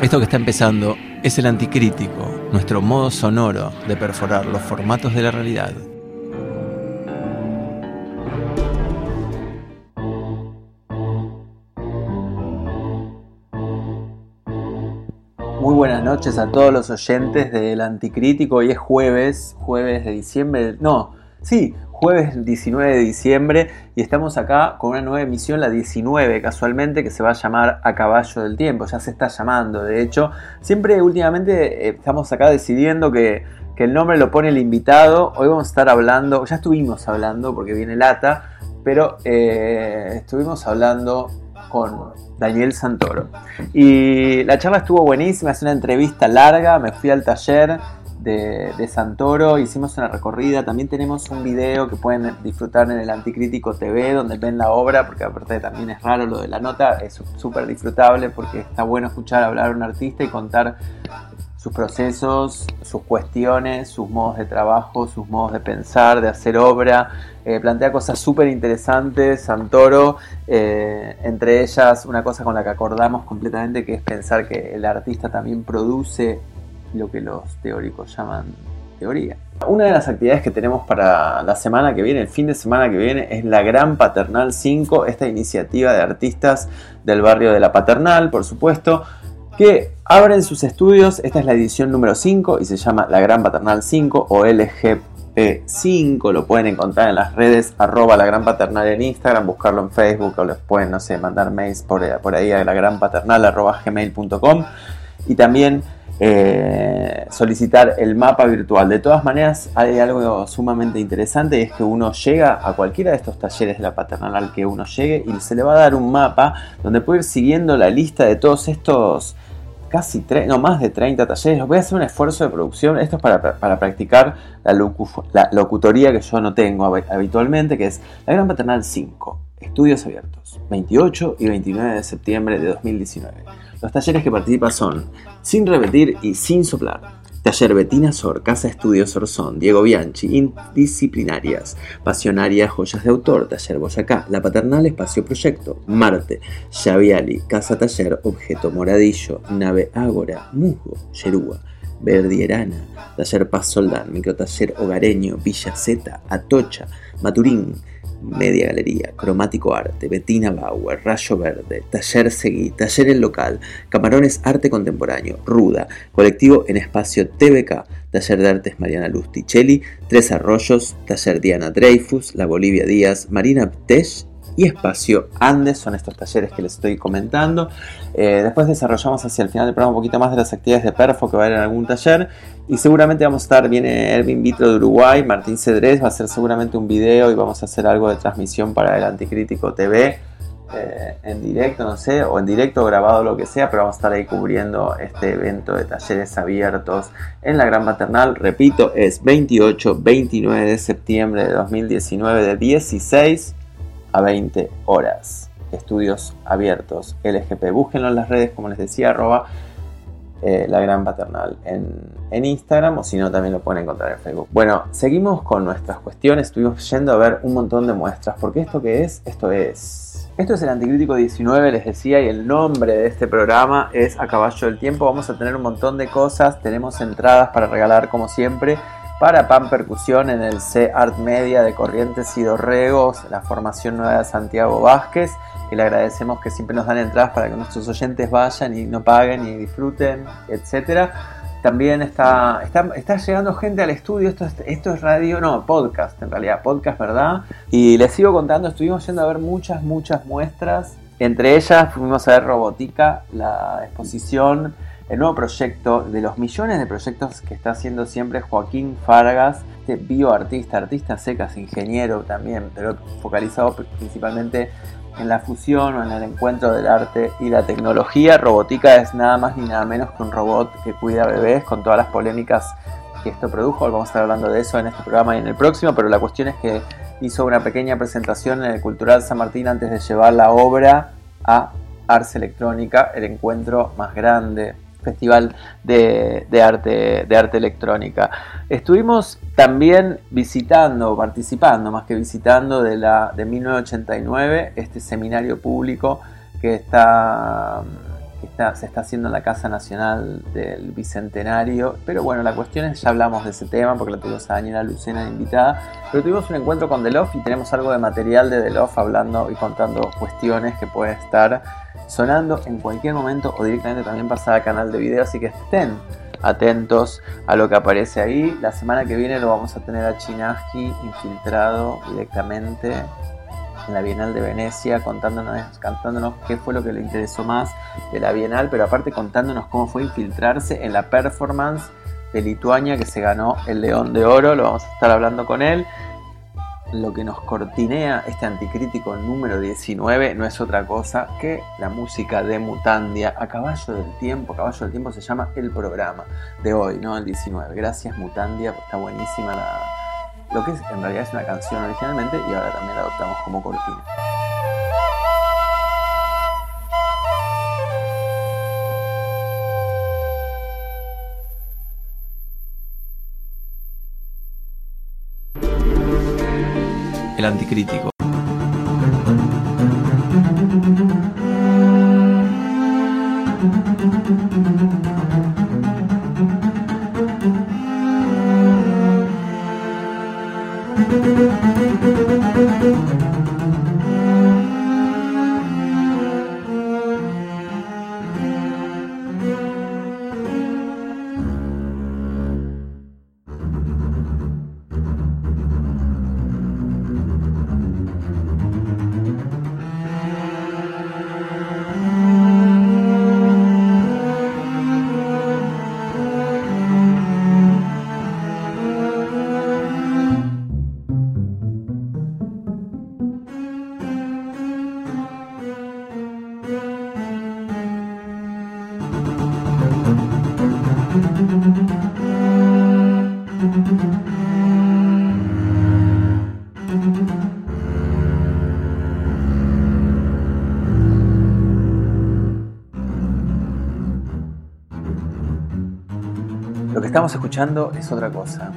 Esto que está empezando es el anticrítico, nuestro modo sonoro de perforar los formatos de la realidad. Buenas noches a todos los oyentes del Anticrítico. Hoy es jueves, jueves de diciembre. No, sí, jueves 19 de diciembre y estamos acá con una nueva emisión, la 19 casualmente, que se va a llamar A Caballo del Tiempo, ya se está llamando, de hecho, siempre últimamente eh, estamos acá decidiendo que, el nombre lo pone el invitado, hoy vamos a estar hablando, ya estuvimos hablando porque viene Lata, pero eh, estuvimos hablando con Daniel Santoro. Y la charla estuvo buenísima, es una entrevista larga, me fui al taller de, Santoro, hicimos una recorrida, también tenemos un video que pueden disfrutar en el Anticrítico TV, donde ven la obra, porque aparte también es raro lo de la nota, es súper disfrutable porque está bueno escuchar hablar a un artista y contar sus procesos, sus cuestiones, sus modos de trabajo, sus modos de pensar, de hacer obra. Eh, plantea cosas súper interesantes, Santoro, eh, entre ellas una cosa con la que acordamos completamente, que es pensar que el artista también produce lo que los teóricos llaman teoría. Una de las actividades que tenemos para la semana que viene, el fin de semana que viene, es la Gran Paternal 5, esta iniciativa de artistas del barrio de la Paternal, por supuesto, que abren sus estudios. Esta es la edición número 5 y se llama la Gran Paternal 5 o LGP5. Lo pueden encontrar en las redes arroba la Gran Paternal en Instagram, buscarlo en Facebook o les pueden, no sé, mandar mails por, por ahí a la Gran Paternal. Y también eh, solicitar el mapa virtual. De todas maneras, hay algo sumamente interesante y es que uno llega a cualquiera de estos talleres de la paternal al que uno llegue y se le va a dar un mapa donde puede ir siguiendo la lista de todos estos casi, no más de 30 talleres. Voy a hacer un esfuerzo de producción. Esto es para, practicar la, la locutoría que yo no tengo habitualmente, que es la Gran Paternal 5. Estudios abiertos, 28 y 29 de septiembre de 2019. Los talleres que participan son Sin Repetir y Sin Soplar. Taller Betina Sor, Casa Estudios Orzón, Diego Bianchi, Indisciplinarias, Pasionaria, Joyas de Autor, Taller Boyacá, La Paternal Espacio Proyecto, Marte, Xaviali, Casa Taller, Objeto Moradillo, Nave Ágora, Musgo, Yerúa, Verdierana, Taller Paz Soldán, Microtaller Hogareño, Villa Z, Atocha, Maturín, Media Galería, Cromático Arte, Bettina Bauer, Rayo Verde, Taller Seguí, Taller El Local, Camarones Arte Contemporáneo, Ruda, Colectivo en Espacio TVK, Taller de Artes Mariana Lusticelli, Tres Arroyos, Taller Diana Dreyfus, La Bolivia Díaz, Marina Ptesh y Espacio Andes, son estos talleres que les estoy comentando. Eh, después desarrollamos hacia el final del programa un poquito más de las actividades de Perfo que va a haber en algún taller y seguramente vamos a estar, viene Erwin Vitro de Uruguay, Martín Cedrés va a hacer seguramente un video y vamos a hacer algo de transmisión para el Anticrítico TV. Eh, en directo, no sé, o en directo grabado, lo que sea, pero vamos a estar ahí cubriendo este evento de talleres abiertos en la Gran Maternal. Repito, es 28-29 de septiembre de 2019 de 16 a 20 horas. Estudios abiertos LGP. Búsquenlo en las redes, como les decía, arroba eh, la gran paternal en, en Instagram o si no también lo pueden encontrar en Facebook. Bueno, seguimos con nuestras cuestiones. Estuvimos yendo a ver un montón de muestras. Porque esto que es, esto es. Esto es el Anticrítico 19, les decía, y el nombre de este programa es A Caballo del Tiempo. Vamos a tener un montón de cosas. Tenemos entradas para regalar como siempre para Pan Percusión en el C Art Media de Corrientes y Dorregos, la formación nueva de Santiago Vázquez, que le agradecemos que siempre nos dan entradas para que nuestros oyentes vayan y no paguen y disfruten, etc. También está, está, llegando gente al estudio, esto es, esto es radio, no, podcast en realidad, podcast, ¿verdad? Y les sigo contando, estuvimos yendo a ver muchas, muchas muestras, entre ellas fuimos a ver Robótica, la exposición el nuevo proyecto de los millones de proyectos que está haciendo siempre Joaquín Fargas, este bioartista, artista secas, ingeniero también, pero focalizado principalmente en la fusión o en el encuentro del arte y la tecnología. Robótica es nada más ni nada menos que un robot que cuida bebés con todas las polémicas que esto produjo. Vamos a estar hablando de eso en este programa y en el próximo, pero la cuestión es que hizo una pequeña presentación en el Cultural San Martín antes de llevar la obra a Arce Electrónica, el encuentro más grande Festival de, arte, de arte electrónica. Estuvimos también visitando, participando más que visitando de, la, de 1989, este seminario público que está se está haciendo en la Casa Nacional del Bicentenario. Pero bueno, la cuestión es, ya hablamos de ese tema porque la tuvimos a Daniela Lucena invitada. Pero tuvimos un encuentro con Delof y tenemos algo de material de Delof hablando y contando cuestiones que puede estar sonando en cualquier momento o directamente también pasar al canal de video. Así que estén atentos a lo que aparece ahí. La semana que viene lo vamos a tener a Chinaski infiltrado directamente en la Bienal de Venecia, contándonos, cantándonos qué fue lo que le interesó más de la Bienal, pero aparte contándonos cómo fue infiltrarse en la performance de Lituania que se ganó el León de Oro, lo vamos a estar hablando con él. Lo que nos cortinea este anticrítico número 19 no es otra cosa que la música de Mutandia a caballo del tiempo. Caballo del tiempo se llama el programa de hoy, ¿no? El 19. Gracias Mutandia, está buenísima la, lo que en realidad es una canción originalmente y ahora también la adoptamos como cortina. El anticrítico. Estamos escuchando es otra cosa.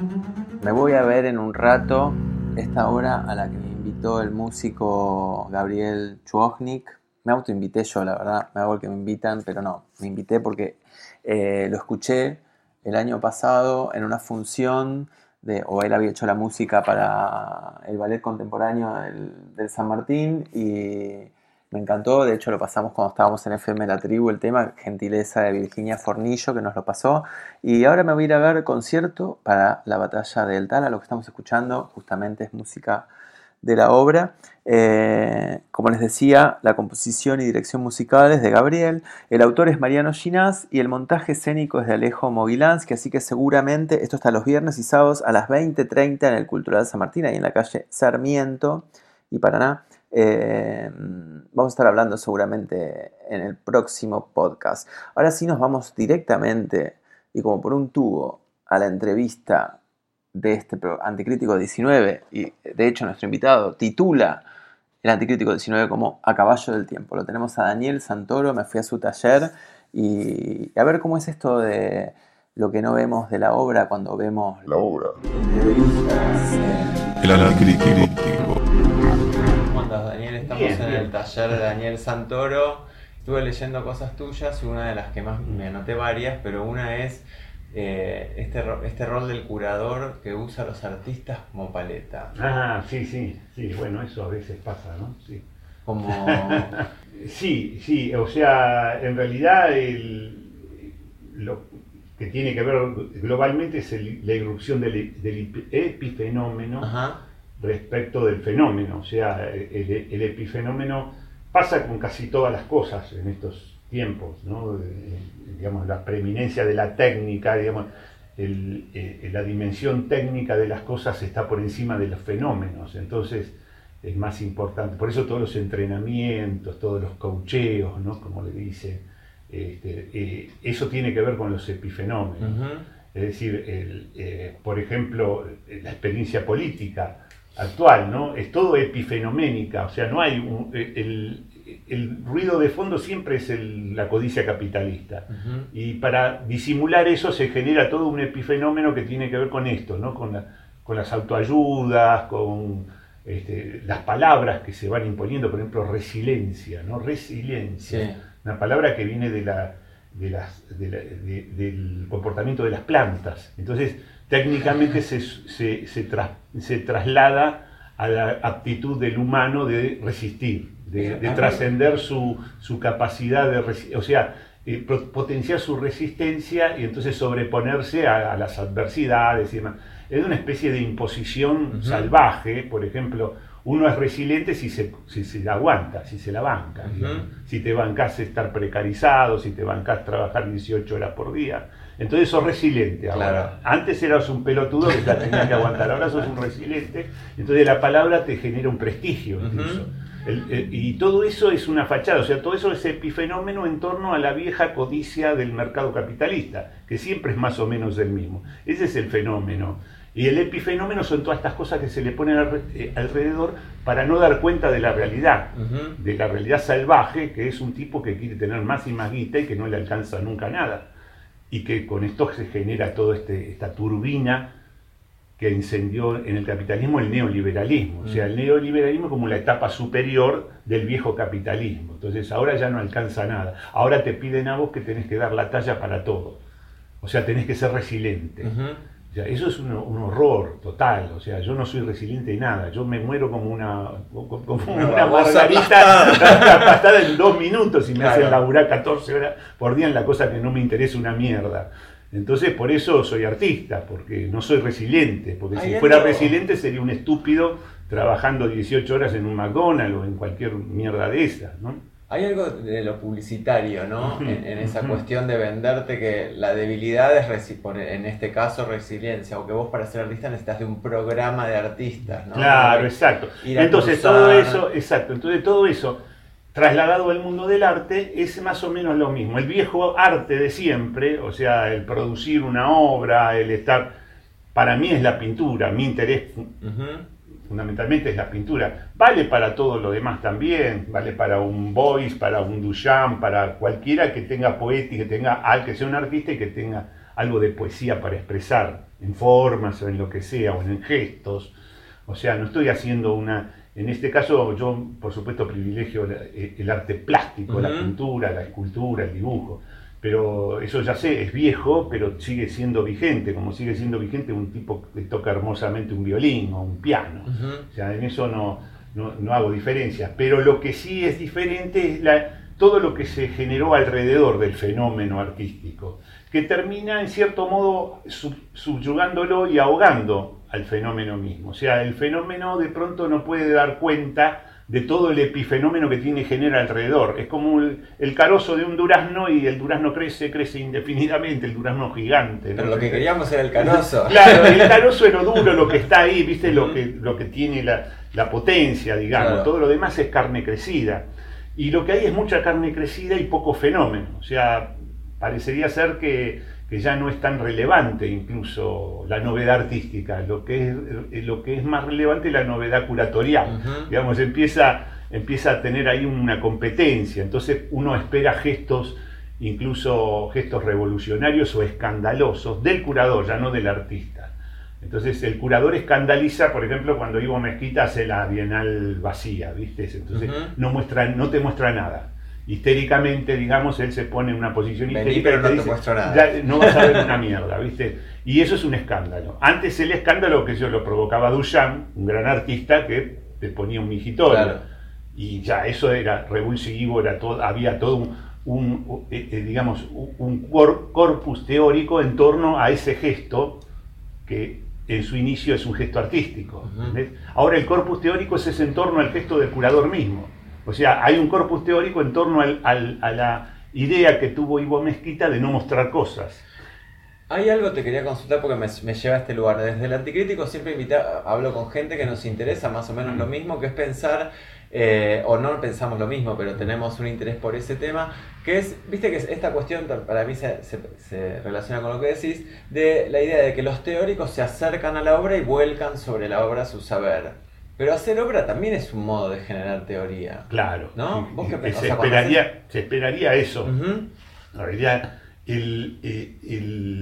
Me voy a ver en un rato esta hora a la que me invitó el músico Gabriel Chuojnik. Me autoinvité yo, la verdad, me hago el que me invitan, pero no, me invité porque eh, lo escuché el año pasado en una función de, o él había hecho la música para el ballet contemporáneo del, del San Martín y me encantó, de hecho lo pasamos cuando estábamos en FM La Tribu, el tema, gentileza de Virginia Fornillo que nos lo pasó. Y ahora me voy a ir a ver concierto para la batalla del Tala, lo que estamos escuchando justamente es música de la obra. Eh, como les decía, la composición y dirección musical es de Gabriel, el autor es Mariano Ginás y el montaje escénico es de Alejo Mogilansky, así que seguramente esto está los viernes y sábados a las 20.30 en el Cultural San Martín, ahí en la calle Sarmiento y Paraná. Eh, vamos a estar hablando seguramente en el próximo podcast. Ahora sí nos vamos directamente y como por un tubo a la entrevista de este Anticrítico 19 y de hecho nuestro invitado titula el Anticrítico 19 como A caballo del tiempo. Lo tenemos a Daniel Santoro, me fui a su taller y a ver cómo es esto de lo que no vemos de la obra cuando vemos la obra. El Anticrítico. En el taller de Daniel Santoro. Estuve leyendo cosas tuyas y una de las que más me anoté varias, pero una es eh, este, este rol del curador que usa a los artistas como paleta. Ah, sí, sí, sí, bueno, eso a veces pasa, ¿no? Sí. Como... sí, sí, o sea, en realidad lo que tiene que ver globalmente es la irrupción del, del epifenómeno. Ajá respecto del fenómeno. O sea, el, epifenómeno pasa con casi todas las cosas en estos tiempos, ¿no? Eh, digamos, la preeminencia de la técnica, digamos, eh, la dimensión técnica de las cosas está por encima de los fenómenos, entonces es más importante. Por eso todos los entrenamientos, todos los caucheos, ¿no? como le dice, este, eh, eso tiene que ver con los epifenómenos. Es decir, por ejemplo, la experiencia política actual, ¿no? Es todo epifenoménica, o sea, no hay un, el, el ruido de fondo siempre es la codicia capitalista. Y para disimular eso se genera todo un epifenómeno que tiene que ver con esto, ¿no? con, con las autoayudas, con este, las palabras que se van imponiendo, por ejemplo, resiliencia, ¿no? Resiliencia, una palabra que viene de la, de las, del comportamiento de las plantas. Entonces, técnicamente se, se, se traslada a la aptitud del humano de resistir, de, trascender su, capacidad de, o sea, eh, potenciar su resistencia y entonces sobreponerse a, las adversidades y demás. Es una especie de imposición salvaje, por ejemplo, uno es resiliente si se, si se la aguanta, si se la banca. Si te bancas estar precarizado, si te bancas trabajar 18 horas por día. Entonces sos resiliente ahora. Antes eras un pelotudo que la tenías que aguantar, ahora sos un resiliente. Entonces la palabra te genera un prestigio incluso. y todo eso es una fachada, o sea, todo eso es epifenómeno en torno a la vieja codicia del mercado capitalista, que siempre es más o menos el mismo. Ese es el fenómeno. Y el epifenómeno son todas estas cosas que se le ponen eh, alrededor para no dar cuenta de la realidad, de la realidad salvaje, que es un tipo que quiere tener más y más guita y que no le alcanza nunca nada y que con esto se genera toda este, esta turbina que incendió en el capitalismo el neoliberalismo. O sea, el mm. neoliberalismo como la etapa superior del viejo capitalismo. Entonces ahora ya no alcanza nada. Ahora te piden a vos que tenés que dar la talla para todo. O sea, tenés que ser resiliente eso es un, horror total, o sea, yo no soy resiliente de nada, yo me muero como una, como una, margarita pasada en dos minutos y me hacen laburar 14 horas por día en la cosa que no me interesa una mierda. Entonces por eso soy artista, porque no soy resiliente, porque si fuera resiliente sería un estúpido trabajando 18 horas en un McDonald's o en cualquier mierda de esas, ¿no? Hay algo de lo publicitario, ¿no? En, esa cuestión de venderte que la debilidad es, en este caso, resiliencia, o que vos para ser artista necesitas de un programa de artistas, ¿no? Claro, exacto. Entonces todo eso, exacto, entonces todo eso trasladado al mundo del arte es más o menos lo mismo. El viejo arte de siempre, o sea, el producir una obra, el estar, para mí es la pintura, mi interés fundamentalmente es la pintura. Vale para todo lo demás también, vale para un Boyce, para un Duchamp, para cualquiera que tenga poética, que tenga que sea un artista y que tenga algo de poesía para expresar, en formas o en lo que sea, o en gestos. O sea, no estoy haciendo una... En este caso yo, por supuesto, privilegio el, arte plástico, la pintura, la escultura, el dibujo pero eso ya sé, es viejo, pero sigue siendo vigente, como sigue siendo vigente un tipo que toca hermosamente un violín o un piano. O sea, en eso no, no, hago diferencias. Pero lo que sí es diferente es la, todo lo que se generó alrededor del fenómeno artístico, que termina en cierto modo subyugándolo y ahogando al fenómeno mismo. O sea, el fenómeno de pronto no puede dar cuenta de todo el epifenómeno que tiene genera alrededor. Es como el, carozo de un durazno y el durazno crece, crece indefinidamente, el durazno gigante. Pero lo que queríamos era el carozo. Claro, el carozo es lo duro, lo que está ahí, viste, lo que, lo que tiene la, potencia, digamos. Todo lo demás es carne crecida. Y lo que hay es mucha carne crecida y poco fenómeno. O sea, parecería ser que que ya no es tan relevante incluso la novedad artística, lo que es, eh, lo que es más relevante es la novedad curatorial. Digamos, empieza, empieza a tener ahí una competencia, entonces uno espera gestos, incluso gestos revolucionarios o escandalosos del curador, ya no del artista. Entonces el curador escandaliza, por ejemplo, cuando Ivo Mezquita hace la Bienal vacía, ¿viste? Entonces no, muestra, no te muestra nada histéricamente, digamos, él se pone en una posición histérica. pero no te muestro nada. no vas a ver una mierda, ¿viste? Y eso es un escándalo. Antes el escándalo que yo lo provocaba Duchamp, un gran artista que te ponía un mijitorio. Y ya eso era revulsivo, era todo, había todo un, eh, eh, digamos, un corpus teórico en torno a ese gesto que en su inicio es un gesto artístico. Ahora el corpus teórico es ese en torno al gesto del curador mismo. O sea, hay un corpus teórico en torno a la idea que tuvo Ivo Mezquita de no mostrar cosas. Hay algo que te quería consultar porque me, lleva a este lugar. Desde el anticrítico siempre invita, hablo con gente que nos interesa más o menos lo mismo, que es pensar, eh, o no pensamos lo mismo, pero tenemos un interés por ese tema, que es, viste que esta cuestión para mí se, se, relaciona con lo que decís, de la idea de que los teóricos se acercan a la obra y vuelcan sobre la obra su saber. Pero hacer obra también es un modo de generar teoría. Claro. ¿No? ¿Vos qué se, esperaría, se esperaría eso. En realidad, el,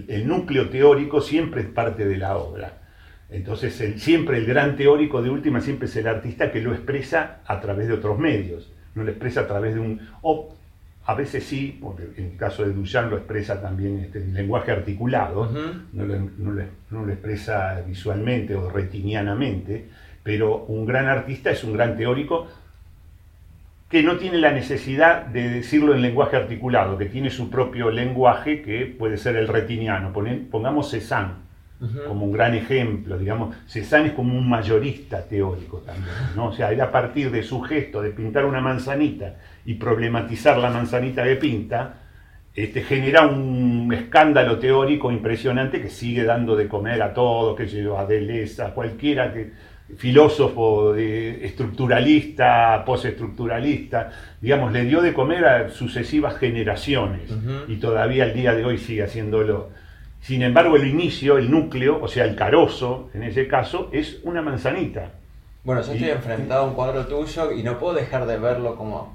el, núcleo teórico siempre es parte de la obra. Entonces, siempre el gran teórico de última siempre es el artista que lo expresa a través de otros medios, no lo expresa a través de un... O a veces sí, porque en el caso de Duchamp lo expresa también este, en lenguaje articulado, no, lo, no, lo, expresa visualmente o retinianamente, pero un gran artista es un gran teórico que no tiene la necesidad de decirlo en lenguaje articulado, que tiene su propio lenguaje que puede ser el retiniano. Pongamos Cézanne como un gran ejemplo, digamos, Cézanne es como un mayorista teórico también, ¿no? O sea, él a partir de su gesto de pintar una manzanita y problematizar la manzanita que pinta, este, genera un escándalo teórico impresionante que sigue dando de comer a todos, que lleva a Deleuze, a cualquiera que filósofo estructuralista, postestructuralista, digamos, le dio de comer a sucesivas generaciones y todavía al día de hoy sigue haciéndolo. Sin embargo, el inicio, el núcleo, o sea, el carozo, en ese caso, es una manzanita. Bueno, yo estoy enfrentado a un cuadro tuyo y no puedo dejar de verlo como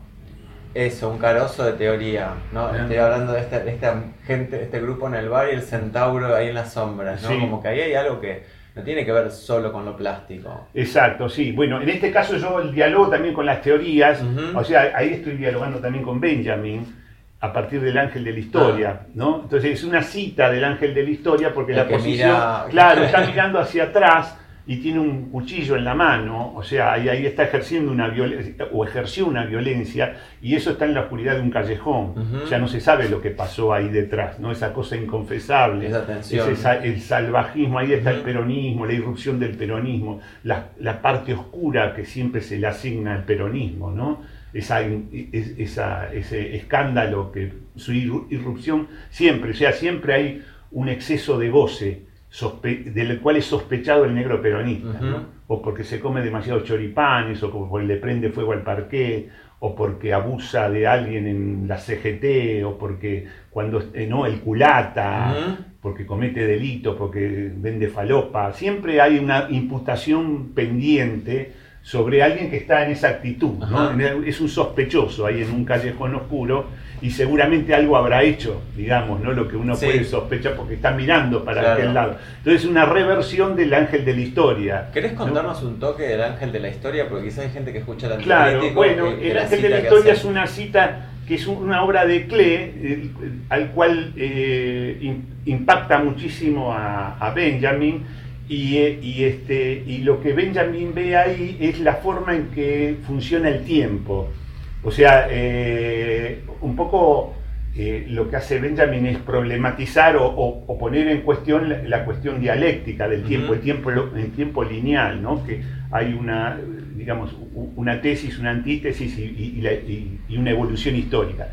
eso, un carozo de teoría, ¿no? Estoy hablando de esta, de esta gente, este grupo en el bar y el centauro ahí en las sombras, ¿no? Como que ahí hay algo que no tiene que ver solo con lo plástico. Exacto, sí. Bueno, en este caso yo el diálogo también con las teorías, o sea, ahí estoy dialogando también con Benjamin a partir del ángel de la historia, ah. ¿no? Entonces es una cita del ángel de la historia porque la posición, claro, está mirando hacia atrás y tiene un cuchillo en la mano, o sea, ahí, ahí está ejerciendo una violencia, o ejerció una violencia, y eso está en la oscuridad de un callejón. O sea, no se sabe lo que pasó ahí detrás, ¿no? Esa cosa inconfesable, Esa el salvajismo, ahí está el peronismo, la irrupción del peronismo, la, la, parte oscura que siempre se le asigna al peronismo, ¿no? Esa, esa, ese escándalo, que su irrupción siempre, o sea, siempre hay un exceso de goce del cual es sospechado el negro peronista, o porque se come demasiados choripanes, o porque le prende fuego al parqué, o porque abusa de alguien en la CGT, o porque cuando eh, no el culata, porque comete delito, porque vende falopa, siempre hay una imputación pendiente sobre alguien que está en esa actitud, es un sospechoso ahí en un callejón oscuro y seguramente algo habrá hecho, digamos, ¿no? Lo que uno puede sospechar porque está mirando para aquel lado. Entonces, una reversión del ángel de la historia. ¿Querés contarnos un toque del ángel de la historia? Porque quizás hay gente que escucha la Claro, bueno, el ángel de la historia es una cita que es una obra de Klee, al cual eh, impacta muchísimo a, Benjamin. Y, eh, y, este, y lo que Benjamin ve ahí es la forma en que funciona el tiempo. O sea, eh, un poco eh, lo que hace Benjamin es problematizar o, poner en cuestión la, cuestión dialéctica del tiempo, el tiempo, el tiempo lineal, ¿no? que hay una, digamos, una tesis, una antítesis y, y una evolución histórica.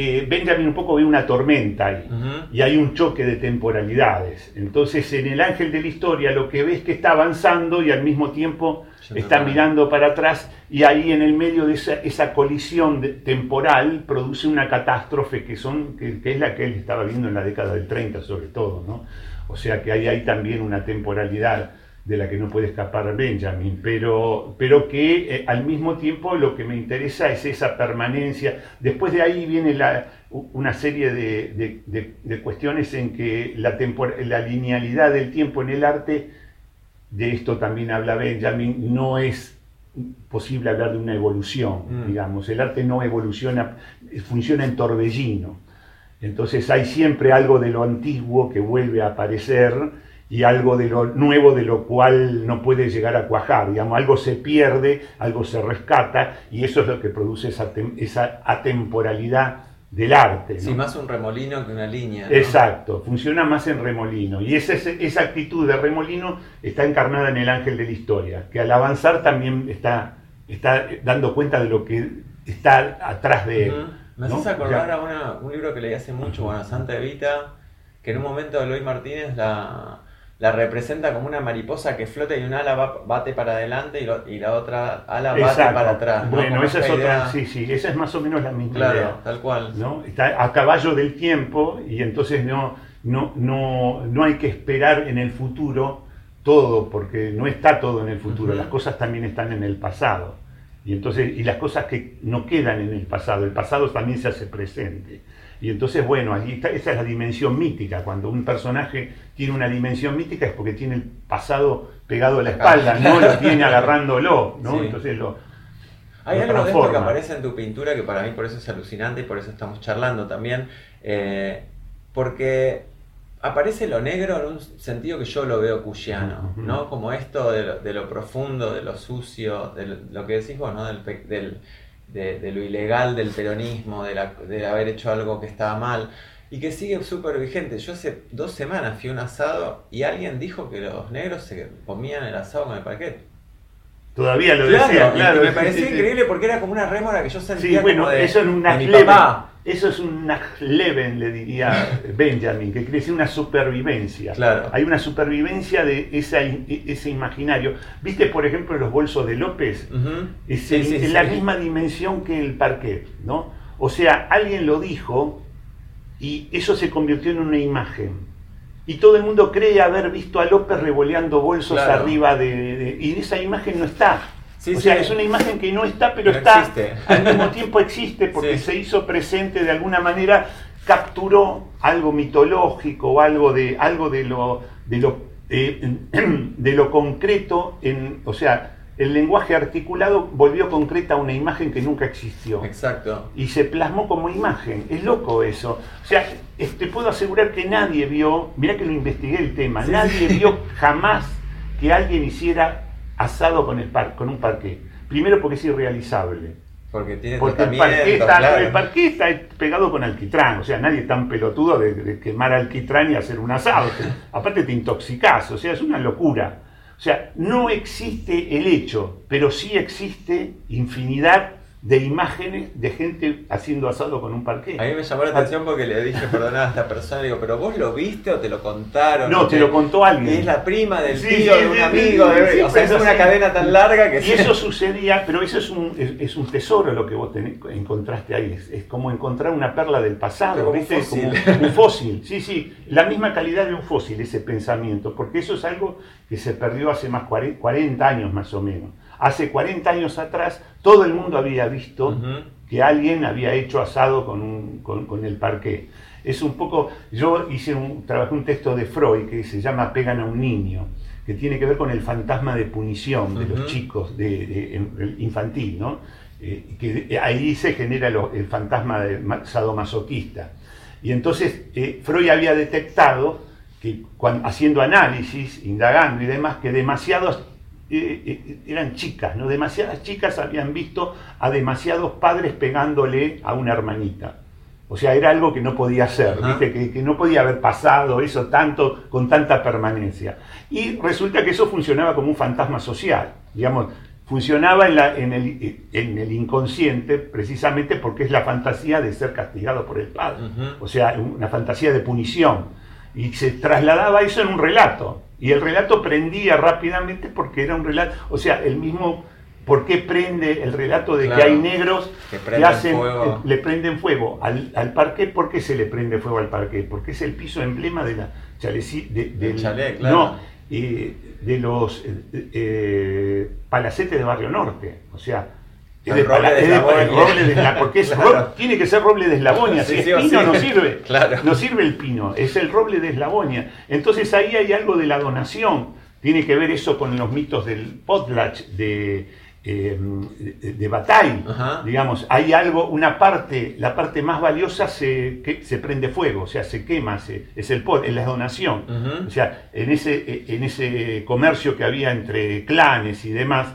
Eh, Benjamin un poco ve una tormenta ahí y hay un choque de temporalidades. Entonces en el ángel de la historia lo que ve es que está avanzando y al mismo tiempo está mirando para atrás y ahí en el medio de esa, colisión temporal produce una catástrofe que, son, que, es la que él estaba viendo en la década del 30 sobre todo. ¿no? O sea que hay ahí también una temporalidad de la que no puede escapar Benjamin, pero, pero que eh, al mismo tiempo lo que me interesa es esa permanencia. Después de ahí viene la, una serie de, cuestiones en que la, la linealidad del tiempo en el arte, de esto también habla Benjamin, no es posible hablar de una evolución, mm. digamos. El arte no evoluciona, funciona en torbellino. Entonces hay siempre algo de lo antiguo que vuelve a aparecer y algo de lo nuevo de lo cual no puede llegar a cuajar, digamos, algo se pierde, algo se rescata y eso es lo que produce esa, esa atemporalidad del arte. Sí, más un remolino que una línea. Exacto, funciona más en remolino y esa, esa actitud de remolino está encarnada en el ángel de la historia, que al avanzar también está, está dando cuenta de lo que está atrás de él. Me haces acordar a un libro que leí hace mucho, bueno, Santa Evita, que en un momento Eloy Martínez la la representa como una mariposa que flota y un ala bate para adelante y, la otra ala bate para atrás. Bueno, esa es otra, sí, sí, esa es más o menos la misma claro, tal cual. ¿no? Está a caballo del tiempo y entonces no, no, no, no hay que esperar en el futuro todo, porque no está todo en el futuro, las cosas también están en el pasado. Y entonces, y las cosas que no quedan en el pasado, el pasado también se hace presente. Y entonces, bueno, ahí está, esa es la dimensión mítica. Cuando un personaje tiene una dimensión mítica es porque tiene el pasado pegado a la espalda, no lo tiene agarrándolo, ¿no? Entonces lo, hay algo de esto que aparece en tu pintura que para mí por eso es alucinante y por eso estamos charlando también, eh, porque aparece lo negro en un sentido que yo lo veo cuyiano, ¿no? Como esto de lo, profundo, de lo sucio, de lo, que decís vos, ¿no? Del, de, lo ilegal del peronismo, de, haber hecho algo que estaba mal y que sigue súper vigente. Yo hace dos semanas fui a un asado y alguien dijo que los negros se comían el asado con el paquete. Todavía lo decía, claro. Y me parecía increíble porque era como una rémora que yo sentía. Sí, bueno, de, eso, es una eso es un Nachleben, le diría Benjamin, que quiere decir una supervivencia. Claro. Hay una supervivencia de ese imaginario. ¿Viste, por ejemplo, los bolsos de López? Es la misma dimensión que el parquet, ¿no? O sea, alguien lo dijo y eso se convirtió en una imagen y todo el mundo cree haber visto a López revoleando bolsos arriba de, Y esa imagen no está. O sea, es una imagen que no está, pero, está. Al mismo tiempo existe porque se hizo presente de alguna manera, capturó algo mitológico o algo de, algo de lo, de lo, eh, de lo concreto, en, o sea, el lenguaje articulado volvió concreta una imagen que nunca existió. Exacto. Y se plasmó como imagen. Es loco eso. O sea, te puedo asegurar que nadie vio, mirá que lo investigué el tema, nadie vio jamás que alguien hiciera asado con, el con un parque. Primero porque es irrealizable. Porque tiene Porque el parque, está, el parque está pegado con alquitrán, o sea, nadie es tan pelotudo de, quemar alquitrán y hacer un asado. Aparte te intoxicás, o sea, es una locura. O sea, no existe el hecho, pero sí existe infinidad de imágenes de gente haciendo asado con un parque. A mí me llamó la atención porque le dije, perdonad a esta persona, digo, pero vos lo viste o te lo contaron. No, te lo contó alguien. es la prima del tío de un amigo. o sea, es una cadena tan larga que... Y eso sucedía, pero eso es un, es, un tesoro lo que vos encontraste ahí. Es, como encontrar una perla del pasado, ¿viste? Un fósil. Como un fósil. Sí, sí, la misma calidad de un fósil, ese pensamiento, porque eso es algo que se perdió hace más 40 años más o menos. Hace 40 años atrás todo el mundo había visto que alguien había hecho asado con, el parque. Es un poco, yo hice un, trabajé un texto de Freud que se llama Pegan a un niño, que tiene que ver con el fantasma de punición de los chicos, de, infantil, ¿no? Eh, que ahí se genera el fantasma de sadomasoquista. Y entonces eh, Freud había detectado que haciendo análisis, indagando y demás, que demasiados eh, eh, eran chicas, ¿no? Demasiadas chicas habían visto a demasiados padres pegándole a una hermanita. O sea, era algo que no podía ser, Que, que, no podía haber pasado eso tanto, con tanta permanencia. Y resulta que eso funcionaba como un fantasma social, digamos, funcionaba en, la, en, el, en el, inconsciente precisamente porque es la fantasía de ser castigado por el padre, o sea, una fantasía de punición. Y se trasladaba eso en un relato. Y el relato prendía rápidamente porque era un relato, o sea, el mismo, ¿por qué prende el relato de que hay negros que, hacen, eh, le prenden fuego al, al parque? ¿Por qué se le prende fuego al parque? Porque es el piso emblema de la de, del, no, eh, de los eh, palacetes de Barrio Norte. O sea, el, roble de eslabonia. porque tiene que ser roble de eslabonia. si es pino no sirve. No sirve el pino, es el roble de eslabonia. Entonces ahí hay algo de la donación. Tiene que ver eso con los mitos del potlatch de, eh, de, Bataille. Digamos, hay algo, una parte, la parte más valiosa se, que, se prende fuego, o sea, se quema, es el pot, es la donación. O sea, en ese, en ese comercio que había entre clanes y demás,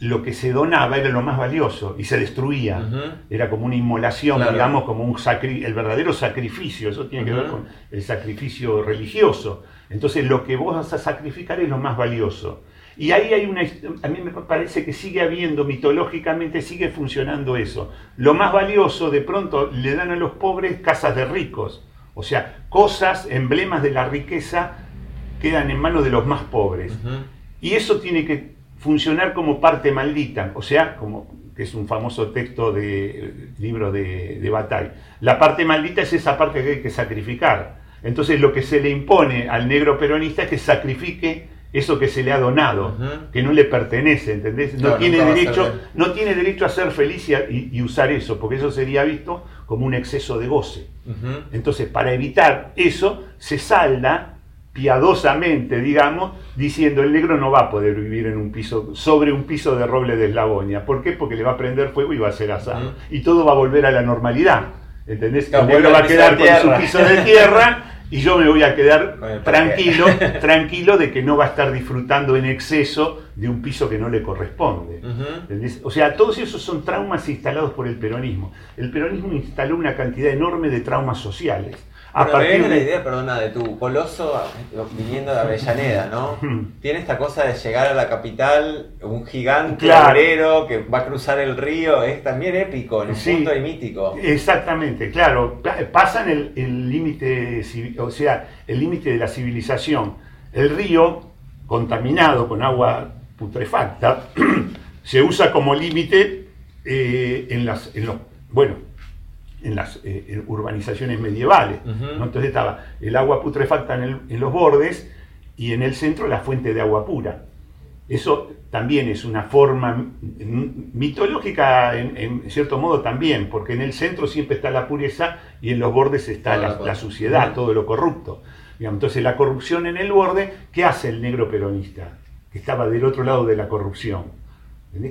lo que se donaba era lo más valioso y se destruía. Era como una inmolación, digamos, como un el verdadero sacrificio. Eso tiene que ver con el sacrificio religioso. Entonces, lo que vos vas a sacrificar es lo más valioso. Y ahí hay una. A mí me parece que sigue habiendo, mitológicamente, sigue funcionando eso. Lo más valioso, de pronto, le dan a los pobres casas de ricos. O sea, cosas, emblemas de la riqueza, quedan en manos de los más pobres. Y eso tiene que funcionar como parte maldita, o sea, como que es un famoso texto de libro de, de Bataille. La parte maldita es esa parte que hay que sacrificar. Entonces lo que se le impone al negro peronista es que sacrifique eso que se le ha donado, que no le pertenece, ¿entendés? No, tiene, derecho, no tiene derecho a ser feliz y, usar eso, porque eso sería visto como un exceso de goce. Entonces, para evitar eso, se salda piadosamente, digamos, diciendo el negro no va a poder vivir en un piso, sobre un piso de roble de eslabonia. ¿Por qué? Porque le va a prender fuego y va a ser asado. Y todo va a volver a la normalidad. ¿Entendés? el negro va a quedar con su piso de tierra y yo me voy a quedar tranquilo, tranquilo de que no va a estar disfrutando en exceso de un piso que no le corresponde. O sea, todos esos son traumas instalados por el peronismo. El peronismo instaló una cantidad enorme de traumas sociales. A partir de la idea, perdona, de tu coloso viniendo de Avellaneda, ¿no? Tiene esta cosa de llegar a la capital, un gigante claro. que va a cruzar el río, es también épico, en un punto y mítico. Exactamente, claro. Pasan el límite, o sea, el límite de la civilización. El río, contaminado con agua putrefacta, se usa como límite eh, en, las, en los, bueno, en las eh, urbanizaciones medievales. Entonces estaba el agua putrefacta en, los bordes y en el centro la fuente de agua pura. Eso también es una forma mitológica en, cierto modo también, porque en el centro siempre está la pureza y en los bordes está la, suciedad, todo lo corrupto. Entonces la corrupción en el borde, ¿qué hace el negro peronista? Que estaba del otro lado de la corrupción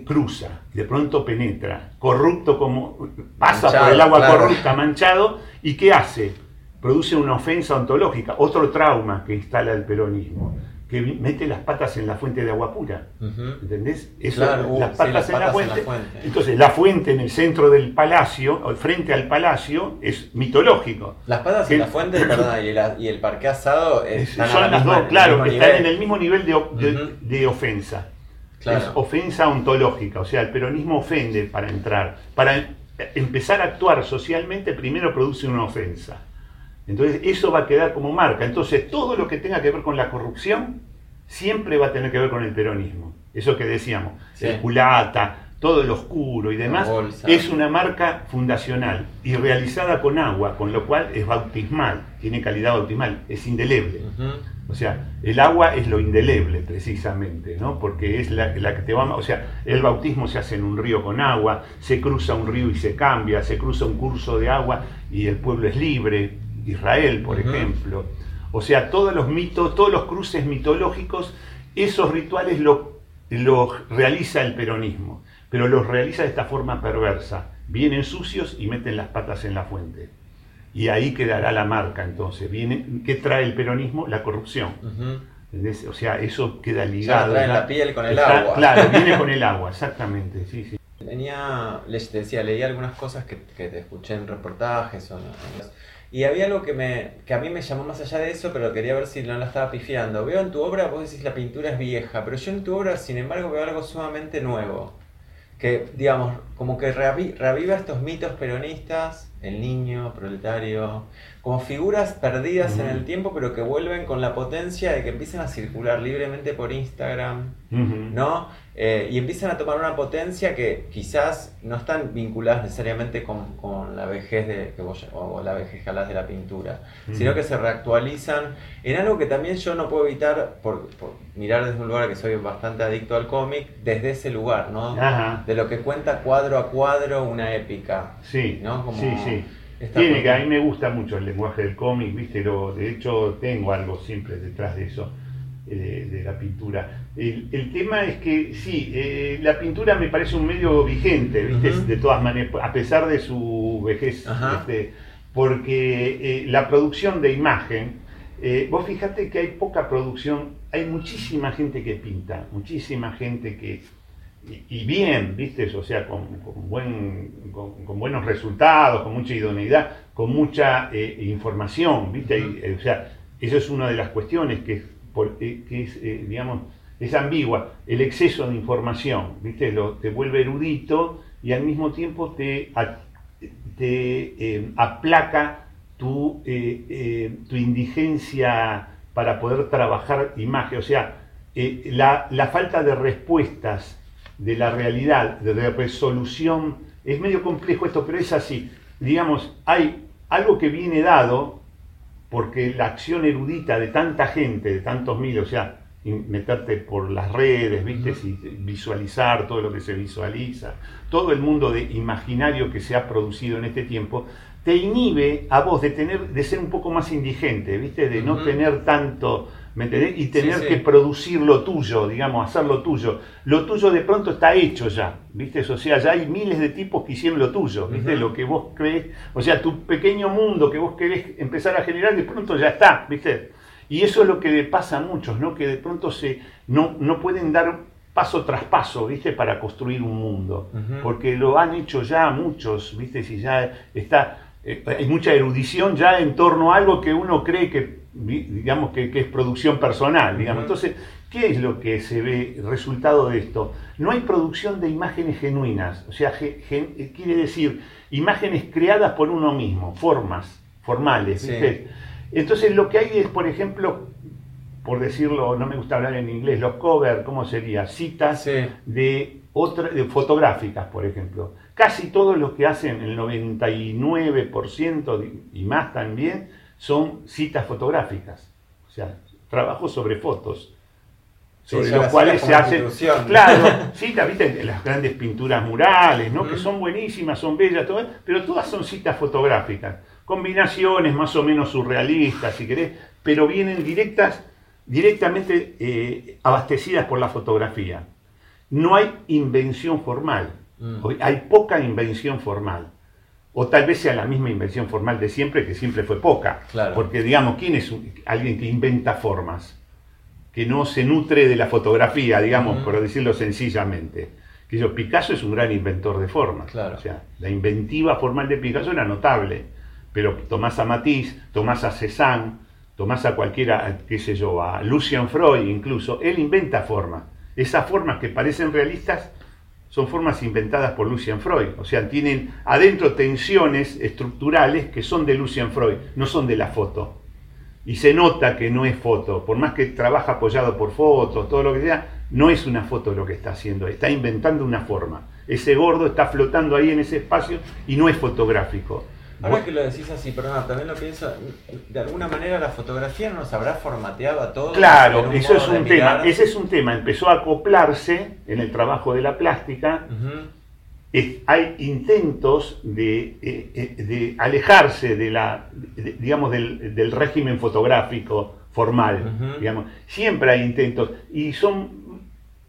cruza, de pronto penetra, corrupto como pasa por el agua corrupta, manchado, ¿y qué hace? Produce una ofensa ontológica, otro trauma que instala el peronismo, que mete las patas en la fuente de agua pura. ¿Entendés? Eso, las, patas, en, la fuente. Entonces, la fuente en el centro del palacio, frente al palacio, es mitológico. Las patas en la fuente, y, el, parque asado son las dos, claro, están en el mismo nivel de ofensa. Es ofensa ontológica, o sea, el peronismo ofende para entrar. Para empezar a actuar socialmente, primero produce una ofensa. Entonces, eso va a quedar como marca. Entonces, todo lo que tenga que ver con la corrupción, siempre va a tener que ver con el peronismo. Eso que decíamos, el culata, todo lo oscuro y demás, es una marca fundacional y realizada con agua, con lo cual es bautismal, tiene calidad bautismal, es indeleble. O sea, el agua es lo indeleble precisamente, ¿no? Porque es la, que te va... O sea, el bautismo se hace en un río con agua, se cruza un río y se cambia, se cruza un curso de agua y el pueblo es libre, Israel, por ejemplo. O sea, todos los mitos, todos los cruces mitológicos, esos rituales los lo realiza el peronismo, pero los realiza de esta forma perversa. Vienen sucios y meten las patas en la fuente. Y ahí quedará la marca entonces. Viene, ¿Qué trae el peronismo? La corrupción. O sea, eso queda ligado. trae la piel con el agua. Claro, viene con el agua, exactamente. Sí, sí. Tenía, les decía, leí algunas cosas que, que te escuché en reportajes o y había algo que, me, que a mí me llamó más allá de eso, pero quería ver si no la estaba pifiando. Veo en tu obra, vos decís la pintura es vieja, pero yo en tu obra, sin embargo, veo algo sumamente nuevo. Que, digamos, como que reaviva estos mitos peronistas el niño, proletario, como figuras perdidas en el tiempo, pero que vuelven con la potencia de que empiezan a circular libremente por Instagram, ¿no? Eh, y empiezan a tomar una potencia que quizás no están vinculadas necesariamente con, la vejez de, que o la vejez de la pintura, sino que se reactualizan en algo que también yo no puedo evitar por, mirar desde un lugar que soy bastante adicto al cómic, desde ese lugar, ¿no? De lo que cuenta cuadro a cuadro una épica. Sí, ¿no? sí, sí. Tiene que a mí me gusta mucho el lenguaje del cómic, ¿viste? Lo, de hecho, tengo algo siempre detrás de eso, eh, de, la pintura. El, tema es que, sí, eh, la pintura me parece un medio vigente, ¿viste? De todas maneras, a pesar de su vejez, porque eh, la producción de imagen, vos fíjate que hay poca producción, hay muchísima gente que pinta, muchísima gente que y, bien, ¿viste? O sea, con, buen, con, buenos resultados, con mucha idoneidad, con mucha eh, información, ¿viste? Eh, o sea, eso es una de las cuestiones que, eh, que es, digamos, es ambigua, el exceso de información, ¿viste? Lo, te vuelve erudito y al mismo tiempo te, te aplaca tu, tu indigencia para poder trabajar imagen, o sea, la, la falta de respuestas de la realidad, de resolución. Es medio complejo esto, pero es así. Digamos, hay algo que viene dado porque la acción erudita de tanta gente, de tantos miles, o sea, meterte por las redes, ¿viste? visualizar todo lo que se visualiza, todo el mundo de imaginario que se ha producido en este tiempo, te inhibe a vos de tener, de ser un poco más indigente, ¿viste? De no tener tanto, ¿me entendés? Y tener que producir lo tuyo, digamos, hacer lo tuyo. Lo tuyo de pronto está hecho ya, ¿viste? O sea, ya hay miles de tipos que hicieron lo tuyo, ¿viste? Lo que vos crees, o sea, tu pequeño mundo que vos querés empezar a generar, de pronto ya está, ¿viste? Y eso es lo que le pasa a muchos, ¿no? Que de pronto se, no, no pueden dar paso tras paso, ¿viste? Para construir un mundo. Porque lo han hecho ya muchos, ¿viste? Si ya está, eh, hay mucha erudición ya en torno a algo que uno cree que, digamos, que, es producción personal, digamos. Entonces, ¿qué es lo que se ve resultado de esto? No hay producción de imágenes genuinas, o sea, quiere decir imágenes creadas por uno mismo, formas, formales, ¿viste? Entonces lo que hay es, por ejemplo, por decirlo, no me gusta hablar en inglés, los covers, ¿cómo sería? Citas de, otra, de fotográficas, por ejemplo. Casi todos los que hacen, el 99% y más también, son citas fotográficas. O sea, trabajo sobre fotos. Sobre los cuales se hacen. Claro, citas, viste, las grandes pinturas murales, ¿no? Que son buenísimas, son bellas, todo, pero todas son citas fotográficas combinaciones más o menos surrealistas, si querés, pero vienen directas, directamente eh, abastecidas por la fotografía. No hay invención formal, mm. hay poca invención formal. O tal vez sea la misma invención formal de siempre, que siempre fue poca. Porque, digamos, ¿quién es alguien que inventa formas? Que no se nutre de la fotografía, digamos, mm. por decirlo sencillamente. Que yo, Picasso es un gran inventor de formas. O sea, la inventiva formal de Picasso era notable pero tomás a Matisse, tomás a Cézanne, tomás a cualquiera, qué sé yo, a Lucian Freud incluso, él inventa formas. Esas formas que parecen realistas son formas inventadas por Lucian Freud, o sea, tienen adentro tensiones estructurales que son de Lucian Freud, no son de la foto. Y se nota que no es foto, por más que trabaja apoyado por fotos, todo lo que sea, no es una foto lo que está haciendo, está inventando una forma. Ese gordo está flotando ahí en ese espacio y no es fotográfico. Ahora que lo decís así, perdón, también lo pienso, de alguna manera la fotografía nos habrá formateado a todos. Claro, eso es un tema, ese es un tema, empezó a acoplarse en el trabajo de la plástica. hay intentos de, eh, eh, de, alejarse de la, digamos, del, régimen fotográfico formal, digamos. Siempre hay intentos y son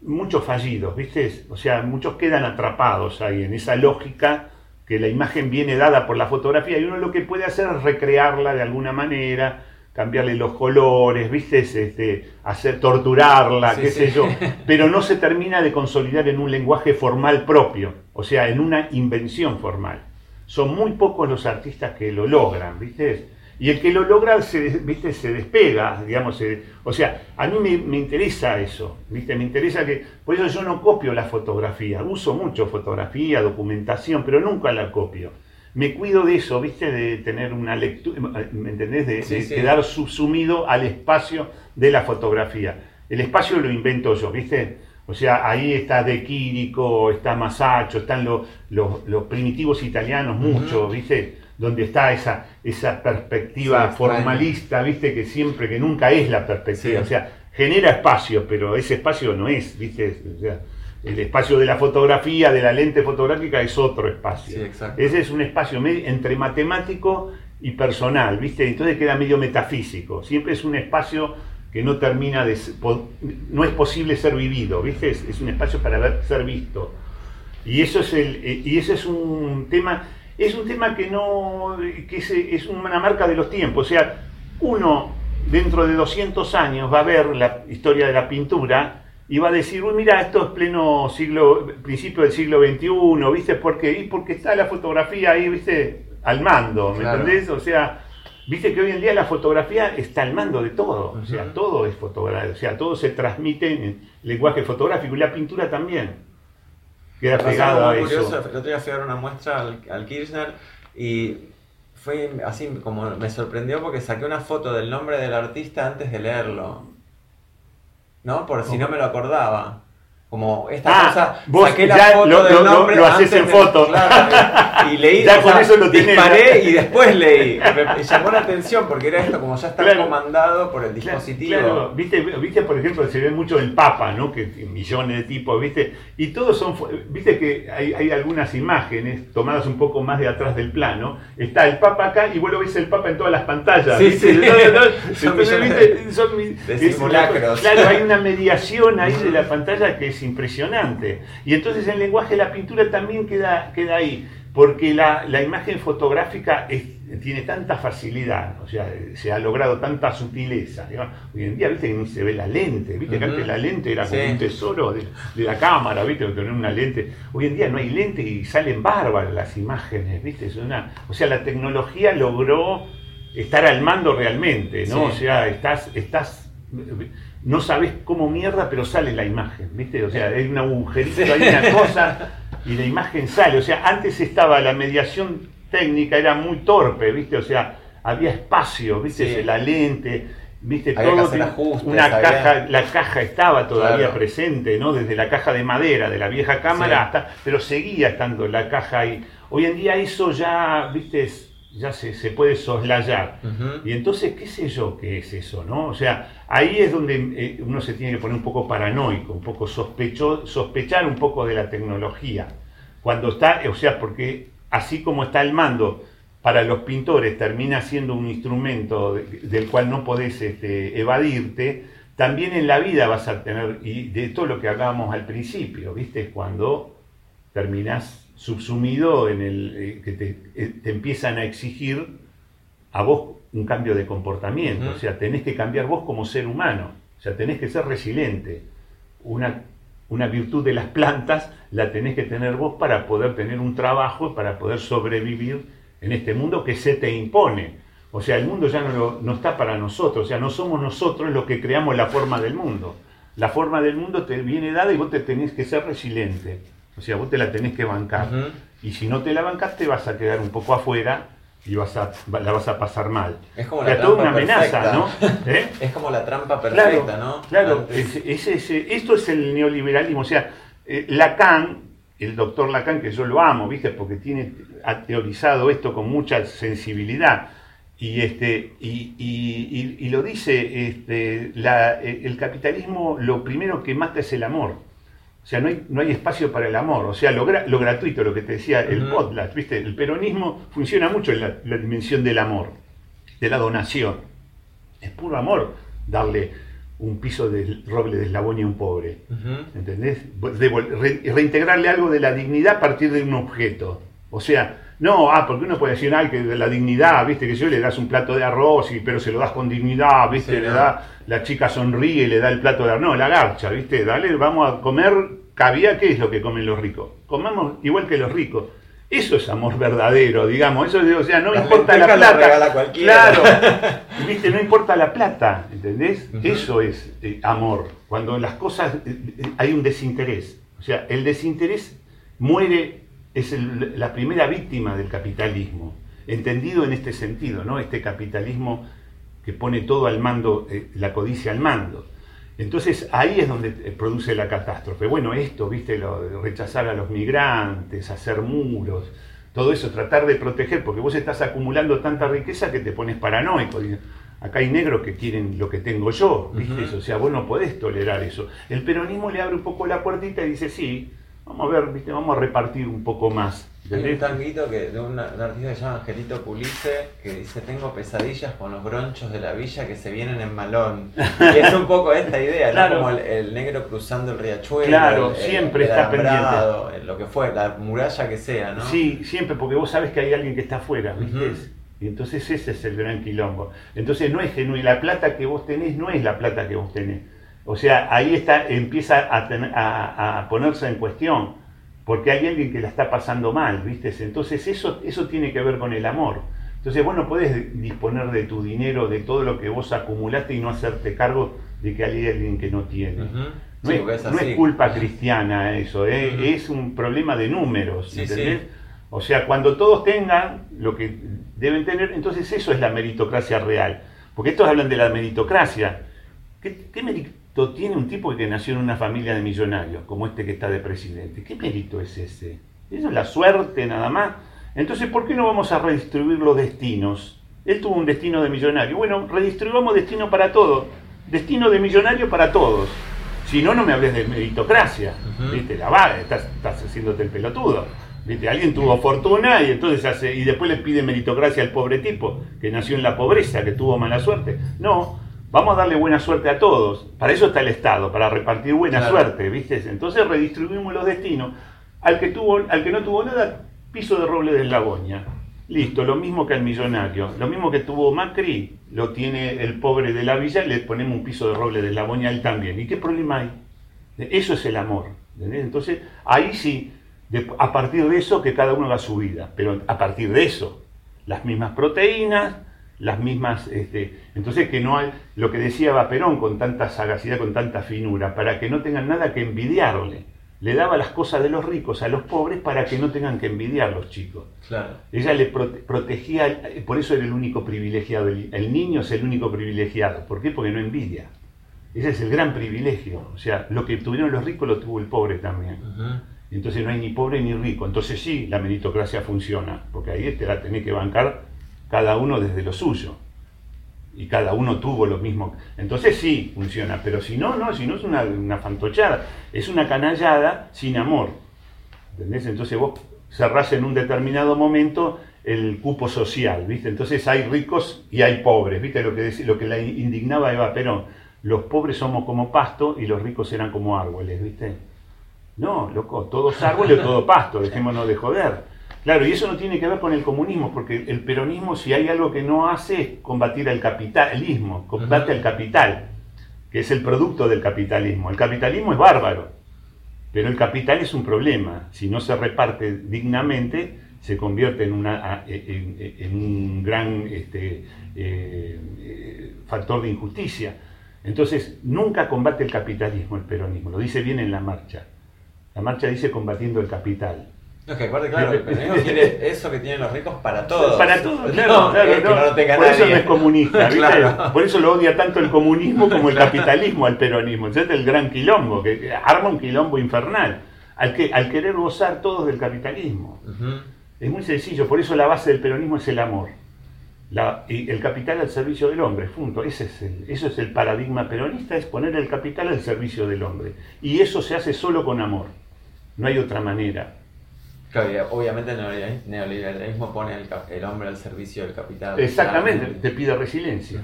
muchos fallidos, ¿viste? O sea, muchos quedan atrapados ahí en esa lógica que la imagen viene dada por la fotografía y uno lo que puede hacer es recrearla de alguna manera, cambiarle los colores, ¿viste? Este, hacer torturarla, qué sé yo, pero no se termina de consolidar en un lenguaje formal propio, o sea, en una invención formal. Son muy pocos los artistas que lo logran, ¿viste? Y el que lo logra se, ¿viste? se despega, digamos. o sea, a mí me, interesa eso, ¿viste? Me interesa que. Por eso yo no copio la fotografía. Uso mucho fotografía, documentación, pero nunca la copio. Me cuido de eso, ¿viste? De tener una lectura, ¿me entendés? De, quedar subsumido al espacio de la fotografía. El espacio lo invento yo, ¿viste? O sea, ahí está De Quirico, está Masaccio, están los, los, primitivos italianos, muchos, ¿viste? Donde está esa, esa perspectiva formalista, viste, que siempre, que nunca es la perspectiva, o sea, genera espacio, pero ese espacio no es, viste, el espacio de la fotografía, de la lente fotográfica es otro espacio. Ese es un espacio entre matemático y personal, viste, entonces queda medio metafísico, siempre es un espacio que no termina de, no es posible ser vivido, viste, es, un espacio para ser visto. Y eso es el, y ese es un tema es un tema que no que es, una marca de los tiempos. O sea, uno dentro de 200 años va a ver la historia de la pintura y va a decir, uy, mira, esto es pleno siglo, principio del siglo XXI, ¿viste? ¿Por qué? Y porque está la fotografía ahí, ¿viste? Al mando, ¿me entendés? O sea, viste que hoy en día la fotografía está al mando de todo, o sea, todo es fotografía, o sea, todo se transmite en lenguaje fotográfico y la pintura también queda pegado a eso. Curioso, el otro día fui a dar una muestra al, Kirchner y fue así como me sorprendió porque saqué una foto del nombre del artista antes de leerlo. ¿No? Por si no me lo acordaba. Como esta ah, cosa, vos saqué la foto lo, del nombre lo, haces en foto. y leí, ya con eso lo disparé y después leí. Me, llamó la atención porque era esto, como ya está comandado por el dispositivo. Claro, ¿Viste, viste, por ejemplo, se ve mucho el Papa, ¿no? Que millones de tipos, ¿viste? Y todos son, viste que hay, hay, algunas imágenes tomadas un poco más de atrás del plano. Está el Papa acá y vos lo ves el Papa en todas las pantallas. Sí, sí. son, ¿viste? son Claro, hay una mediación ahí de la pantalla que es impresionante. Y entonces el lenguaje de la pintura también queda, queda ahí, porque la, imagen fotográfica tiene tanta facilidad, o sea, se ha logrado tanta sutileza. Hoy en día, viste que ni se ve la lente, viste que antes la lente era como un tesoro de, la cámara, viste, tener una lente. Hoy en día no hay lente y salen bárbaras las imágenes, viste, es una, o sea, la tecnología logró estar al mando realmente, ¿no? O sea, estás, estás no sabes cómo mierda, pero sale la imagen, ¿viste? O sea, hay un agujerito, hay una cosa y la imagen sale. O sea, antes estaba la mediación técnica, era muy torpe, ¿viste? O sea, había espacio, ¿viste? La lente, ¿viste? Todo una caja, la caja estaba todavía presente, ¿no? Desde la caja de madera de la vieja cámara hasta, pero seguía estando la caja ahí. Hoy en día eso ya, ¿viste? Ya se, se puede soslayar. Y entonces, ¿qué sé yo qué es eso? ¿no? O sea, ahí es donde eh, uno se tiene que poner un poco paranoico, un poco sospecho, sospechar un poco de la tecnología. Cuando está, o sea, porque así como está el mando para los pintores termina siendo un instrumento del cual no podés este, evadirte, también en la vida vas a tener, y de todo lo que hablábamos al principio, ¿viste? Cuando terminás subsumido en el eh, que eh, te, empiezan a exigir a vos un cambio de comportamiento, o sea, tenés que cambiar vos como ser humano, o sea, tenés que ser resiliente. Una, una virtud de las plantas la tenés que tener vos para poder tener un trabajo, para poder sobrevivir en este mundo que se te impone. O sea, el mundo ya no, no está para nosotros, o sea, no somos nosotros los que creamos la forma del mundo. La forma del mundo te viene dada y vos te tenés que ser resiliente. O sea, vos te la tenés que bancar. Y si no te la bancas, te vas a quedar un poco afuera y vas a, la vas a pasar mal. Es como la trampa una amenaza, ¿no? ¿Eh? Es como la trampa perfecta, ¿no? Claro, esto es el neoliberalismo. O sea, eh, Lacan, el doctor Lacan, que yo lo amo, ¿viste? Porque tiene, ha teorizado esto con mucha sensibilidad. Y, este, y, lo dice, este, el capitalismo lo primero que mata es el amor. O sea, no hay, no hay espacio para el amor. O sea, lo, lo gratuito, lo que te decía el podcast, ¿viste? El peronismo funciona mucho en la, dimensión del amor, de la donación. Es puro amor darle un piso de roble de eslabón a un pobre. ¿Entendés? reintegrarle algo de la dignidad a partir de un objeto. O sea, no, ah, porque uno puede decir, ay, que de la dignidad, viste, que yo le das un plato de arroz, y, pero se lo das con dignidad, viste, le da, la chica sonríe y le da el plato de arroz. No, la garcha, viste, dale, vamos a comer caviar, ¿qué es lo que comen los ricos? Comamos igual que los ricos. Eso es amor verdadero, digamos. Eso, o sea, no importa la plata. claro, viste, no importa la plata, ¿entendés? Eso es eh, amor. Cuando las cosas eh, eh, hay un desinterés. O sea, el desinterés muere es la primera víctima del capitalismo, entendido en este sentido, ¿no? Este capitalismo que pone todo al mando, eh, la codicia al mando. Entonces ahí es donde eh, produce la catástrofe. Bueno, esto, viste, lo, rechazar a los migrantes, hacer muros, todo eso, tratar de proteger, porque vos estás acumulando tanta riqueza que te pones paranoico. Acá hay negros que quieren lo que tengo yo, ¿viste? O sea, vos no podés tolerar eso. El peronismo le abre un poco la puertita y dice, sí, vamos a ver, ¿viste? vamos a repartir un poco más. Hay un tanguito que, de un, artista que se llama Angelito Pulice que dice tengo pesadillas con los bronchos de la villa que se vienen en malón. Y es un poco esta idea, ¿no? Como el, negro cruzando el riachuelo. Claro, siempre está pendiente. Lo que fue, la muralla que sea, ¿no? Sí, siempre, porque vos sabes que hay alguien que está afuera, ¿viste? Y entonces ese es el gran quilombo. Entonces no es genuino, la plata que vos tenés no es la plata que vos tenés o sea, ahí está, empieza a, a, ponerse en cuestión, porque hay alguien que la está pasando mal, ¿viste? Entonces eso, eso tiene que ver con el amor. Entonces vos no podés disponer de tu dinero, de todo lo que vos acumulaste y no hacerte cargo de que hay alguien que no tiene. no, es, culpa cristiana eso, ¿eh? es un problema de números, ¿entendés? O sea, cuando todos tengan lo que deben tener, entonces eso es la meritocracia real. Porque estos hablan de la meritocracia. ¿Qué, qué meritocracia? Mérito tiene un tipo que nació en una familia de millonarios, como este que está de presidente? ¿Qué mérito es ese? Eso es la suerte nada más. Entonces, ¿por qué no vamos a redistribuir los destinos? Él tuvo un destino de millonario. Bueno, redistribuamos destino para todos. Destino de millonario para todos. Si no, no me hables de meritocracia. ¿Viste? La vaga, estás, estás haciéndote el pelotudo. ¿Viste? Alguien tuvo fortuna y entonces hace, y después le pide meritocracia al pobre tipo, que nació en la pobreza, que tuvo mala suerte. No, vamos a darle buena suerte a todos. Para eso está el Estado, para repartir buena suerte, ¿viste? Entonces redistribuimos los destinos. Al que, tuvo, al que no tuvo nada, piso de roble de Lagoña. Listo, lo mismo que al millonario. Lo mismo que tuvo Macri, lo tiene el pobre de la villa, le ponemos un piso de roble de Lagoña a él también. ¿Y qué problema hay? Eso es el amor. Entonces, ahí sí, a partir de eso que cada uno haga su vida. Pero a partir de eso, las mismas proteínas, las mismas... Este, entonces que no hay, lo que decía Vaperón con tanta sagacidad, con tanta finura, para que no tengan nada que envidiarle le daba las cosas de los ricos a los pobres para que no tengan que envidiar los chicos. Claro. Ella le protegía, por eso era el único privilegiado. El, niño es el único privilegiado. ¿Por qué? Porque no envidia. Ese es el gran privilegio. O sea, lo que tuvieron los ricos lo tuvo el pobre también. Entonces no hay ni pobre ni rico. Entonces sí, la meritocracia funciona, porque ahí te la tenés que bancar cada uno desde lo suyo y cada uno tuvo lo mismo. Entonces sí funciona, pero si no, no, si no es una, fantochada, es una canallada sin amor. ¿Entendés? Entonces vos cerrás en un determinado momento el cupo social, ¿viste? Entonces hay ricos y hay pobres, ¿viste? Lo que, lo que la indignaba Eva Perón, los pobres somos como pasto y los ricos eran como árboles, ¿viste? No, loco, todos árboles todo pasto, dejémonos de joder. Claro, y eso no tiene que ver con el comunismo, porque el peronismo, si hay algo que no hace, es combatir al capitalismo, combate al capital, que es el producto del capitalismo. El capitalismo es bárbaro, pero el capital es un problema. Si no se reparte dignamente, se convierte en, una, en, un gran este, eh, factor de injusticia. Entonces, nunca combate el capitalismo el peronismo, lo dice bien en la marcha. La marcha dice combatiendo el capital. No, que aparte, claro, el peronismo quiere eso que tienen los ricos para todos. Para todos, claro, claro. Por eso no es comunista, ¿viste? Por eso lo odia tanto el comunismo como el capitalismo al peronismo. es el gran quilombo, que arma un quilombo infernal. Al, que, al querer gozar todos del capitalismo. Es muy sencillo, por eso la base del peronismo es el amor. La, y el capital al servicio del hombre, punto. Ese es el, eso es el paradigma peronista, es poner el capital al servicio del hombre. Y eso se hace solo con amor. No hay otra manera. Claro, obviamente el neoliberalismo pone el, hombre al servicio del capital. Exactamente, te pide resiliencia.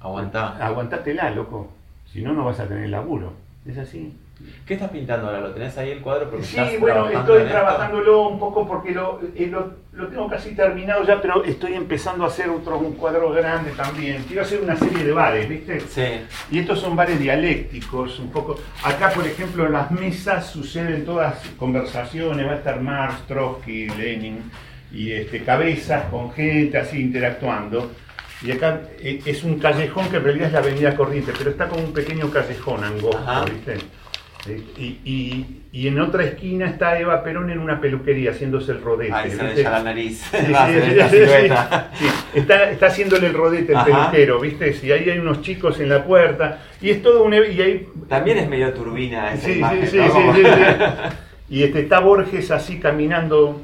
Aguantá. Aguantátela, loco. Si no, no vas a tener laburo. Es así. ¿Qué estás pintando ahora? ¿Lo tenés ahí el cuadro? Porque sí, bueno, estoy trabajándolo un poco porque eh, lo, lo, tengo casi terminado ya, pero estoy empezando a hacer otro, un cuadro grande también. Quiero hacer una serie de bares, ¿viste? Sí. Y estos son bares dialécticos, un poco. Acá, por ejemplo, en las mesas suceden todas conversaciones, va a estar Marx, Trotsky, Lenin, y este, cabezas con gente así interactuando. Y acá eh, es un callejón que en realidad es la avenida Corriente, pero está como un pequeño callejón angosto, ¿viste? Y, y, en otra esquina está Eva Perón en una peluquería haciéndose el rodete. Ahí se la nariz. está, está haciéndole el rodete el peluquero, ¿viste? Y ahí hay unos chicos en la puerta. Y es todo un. Y ahí... También es medio turbina esa sí, sí, sí, Y este, está Borges así caminando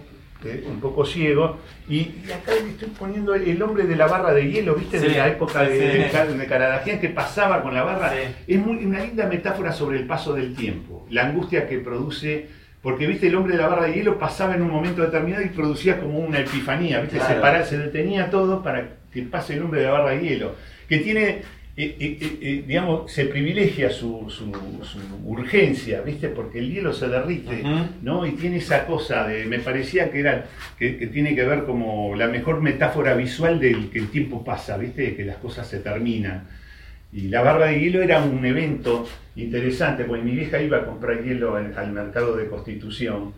un poco ciego, y, acá le estoy poniendo el hombre de la barra de hielo, ¿viste? de la época de, de, que pasaba con la barra. Es muy, una linda metáfora sobre el paso del tiempo, la angustia que produce, porque, ¿viste? El hombre de la barra de hielo pasaba en un momento determinado y producía como una epifanía, ¿viste? Se, se detenía todo para que pase el hombre de la barra de hielo, que tiene digamos, se privilegia su, su, urgencia, ¿viste? Porque el hielo se derrite, ¿no? Y tiene esa cosa de, me parecía que era, que, tiene que ver como la mejor metáfora visual del que el tiempo pasa, ¿viste? Que las cosas se terminan. Y la barra de hielo era un evento interesante, porque mi vieja iba a comprar hielo al mercado de Constitución,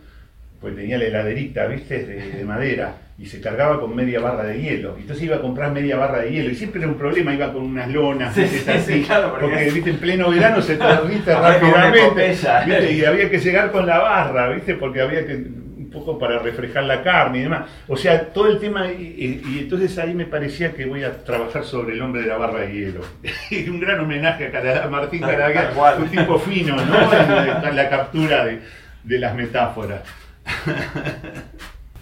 pues tenía la heladerita, ¿viste? de madera y se cargaba con media barra de hielo. Entonces iba a comprar media barra de hielo y siempre era un problema, iba con unas lonas, sí, así, porque, ¿viste? en pleno verano se tardita rápidamente y había que llegar con la barra, ¿viste? porque había que un poco para refrescar la carne y demás. O sea, todo el tema, y, entonces ahí me parecía que voy a trabajar sobre el hombre de la barra de hielo. y un gran homenaje a, Martín Caraguer, un tipo fino, ¿no? en, la, la captura de, de las metáforas.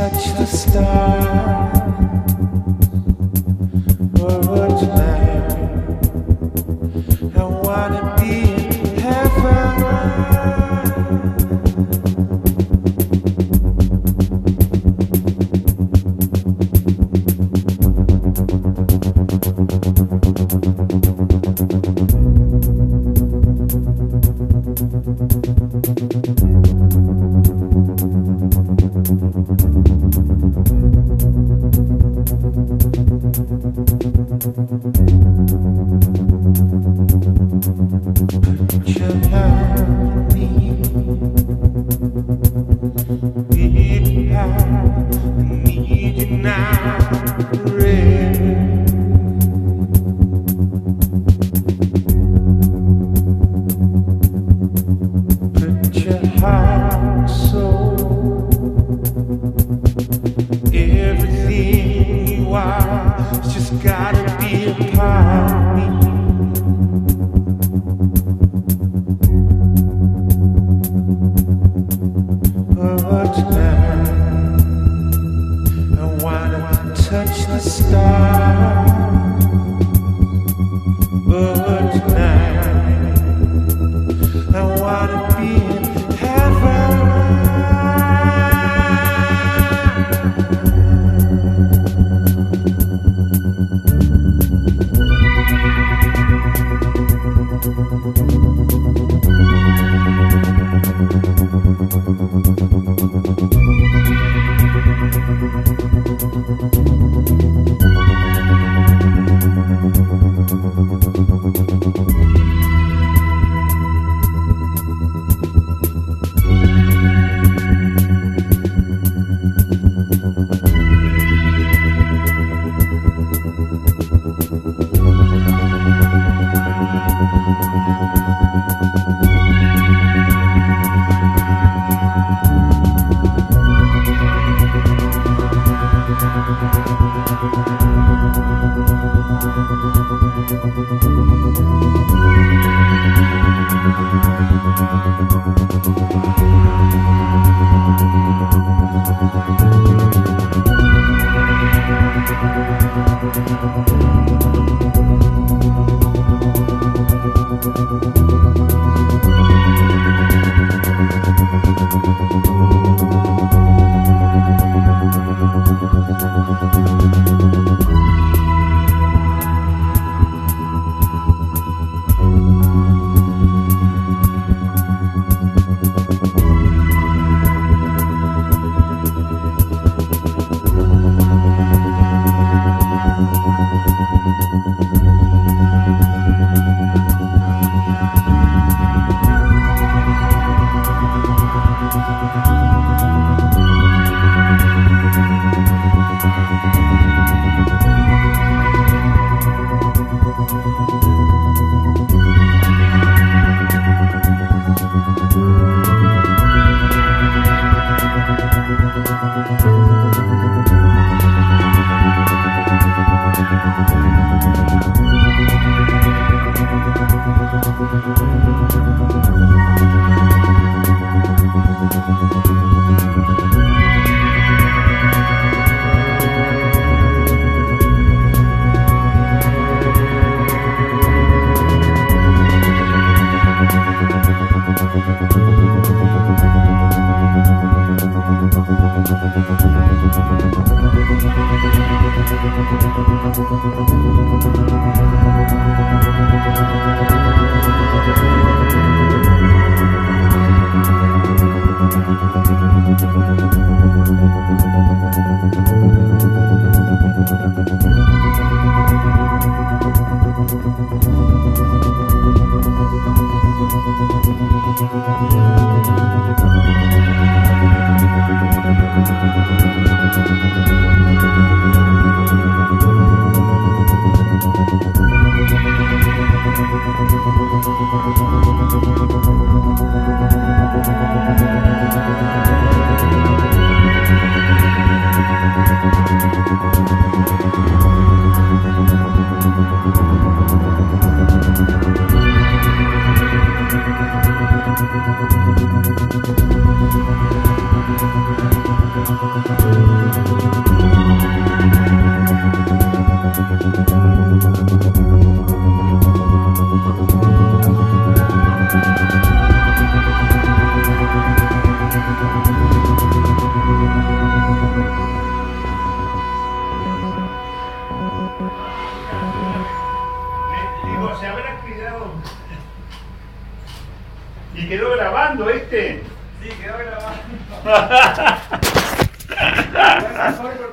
touch the stars. Whoa, tonight.